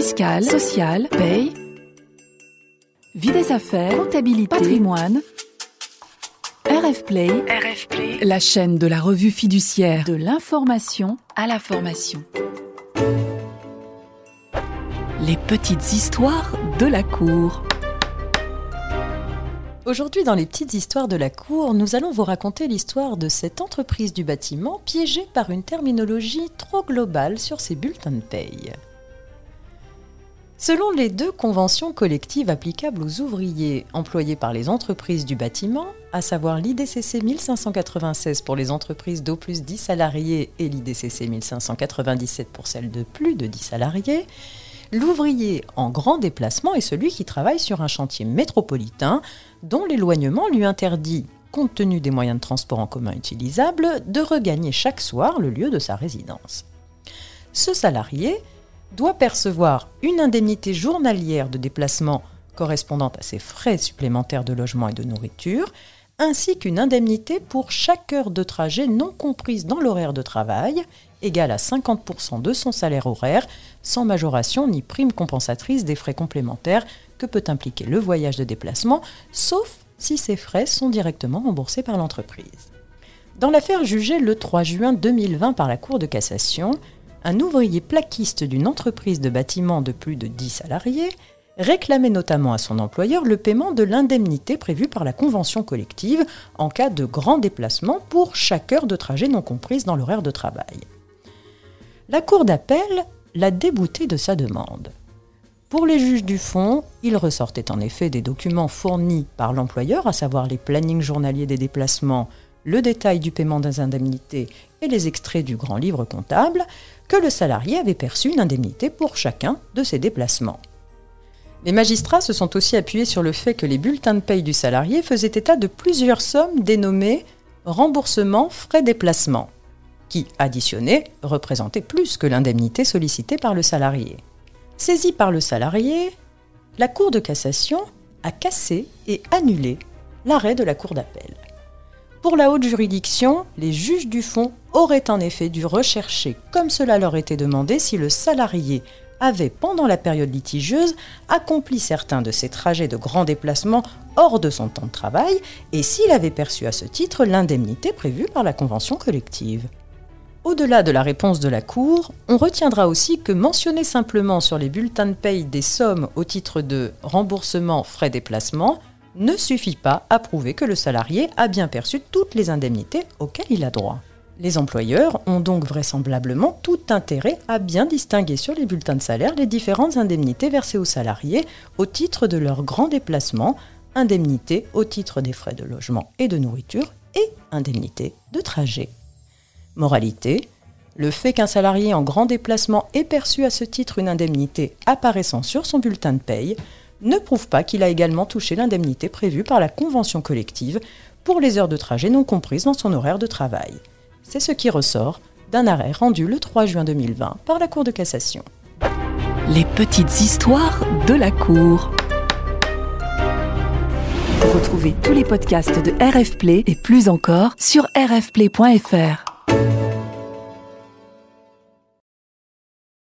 fiscale, sociale, paye, vie des affaires, comptabilité, patrimoine. RF Play, RF Play, la chaîne de la revue fiduciaire de l'information à la formation. Les petites histoires de la cour. Aujourd'hui, dans les petites histoires de la cour, nous allons vous raconter l'histoire de cette entreprise du bâtiment piégée par une terminologie trop globale sur ses bulletins de paye. Selon les deux conventions collectives applicables aux ouvriers employés par les entreprises du bâtiment, à savoir l'IDCC 1596 pour les entreprises d'au plus 10 salariés et l'IDCC 1597 pour celles de plus de 10 salariés, l'ouvrier en grand déplacement est celui qui travaille sur un chantier métropolitain dont l'éloignement lui interdit, compte tenu des moyens de transport en commun utilisables, de regagner chaque soir le lieu de sa résidence. Ce salarié doit percevoir une indemnité journalière de déplacement correspondant à ses frais supplémentaires de logement et de nourriture, ainsi qu'une indemnité pour chaque heure de trajet non comprise dans l'horaire de travail, égale à 50% de son salaire horaire, sans majoration ni prime compensatrice des frais complémentaires que peut impliquer le voyage de déplacement, sauf si ces frais sont directement remboursés par l'entreprise. Dans l'affaire jugée le 3 juin 2020 par la Cour de cassation, un ouvrier plaquiste d'une entreprise de bâtiment de plus de 10 salariés réclamait notamment à son employeur le paiement de l'indemnité prévue par la convention collective en cas de grand déplacement pour chaque heure de trajet non comprise dans l'horaire de travail. La Cour d'appel l'a débouté de sa demande. Pour les juges du fond, il ressortait en effet des documents fournis par l'employeur, à savoir les plannings journaliers des déplacements, le détail du paiement des indemnités et les extraits du grand livre comptable, que le salarié avait perçu une indemnité pour chacun de ses déplacements. Les magistrats se sont aussi appuyés sur le fait que les bulletins de paye du salarié faisaient état de plusieurs sommes dénommées remboursement frais déplacement, qui, additionnées, représentaient plus que l'indemnité sollicitée par le salarié. Saisi par le salarié, la Cour de cassation a cassé et annulé l'arrêt de la Cour d'appel. Pour la haute juridiction, les juges du fond auraient en effet dû rechercher, comme cela leur était demandé, si le salarié avait, pendant la période litigieuse, accompli certains de ses trajets de grands déplacements hors de son temps de travail et s'il avait perçu à ce titre l'indemnité prévue par la convention collective. Au-delà de la réponse de la Cour, on retiendra aussi que mentionner simplement sur les bulletins de paye des sommes au titre de remboursement frais déplacement ne suffit pas à prouver que le salarié a bien perçu toutes les indemnités auxquelles il a droit. Les employeurs ont donc vraisemblablement tout intérêt à bien distinguer sur les bulletins de salaire les différentes indemnités versées aux salariés au titre de leur grand déplacement, indemnités au titre des frais de logement et de nourriture et indemnités de trajet. Moralité, le fait qu'un salarié en grand déplacement ait perçu à ce titre une indemnité apparaissant sur son bulletin de paye ne prouve pas qu'il a également touché l'indemnité prévue par la convention collective pour les heures de trajet non comprises dans son horaire de travail. C'est ce qui ressort d'un arrêt rendu le 3 juin 2020 par la Cour de cassation. Les petites histoires de la Cour. Retrouvez tous les podcasts de RF Play et plus encore sur rfplay.fr.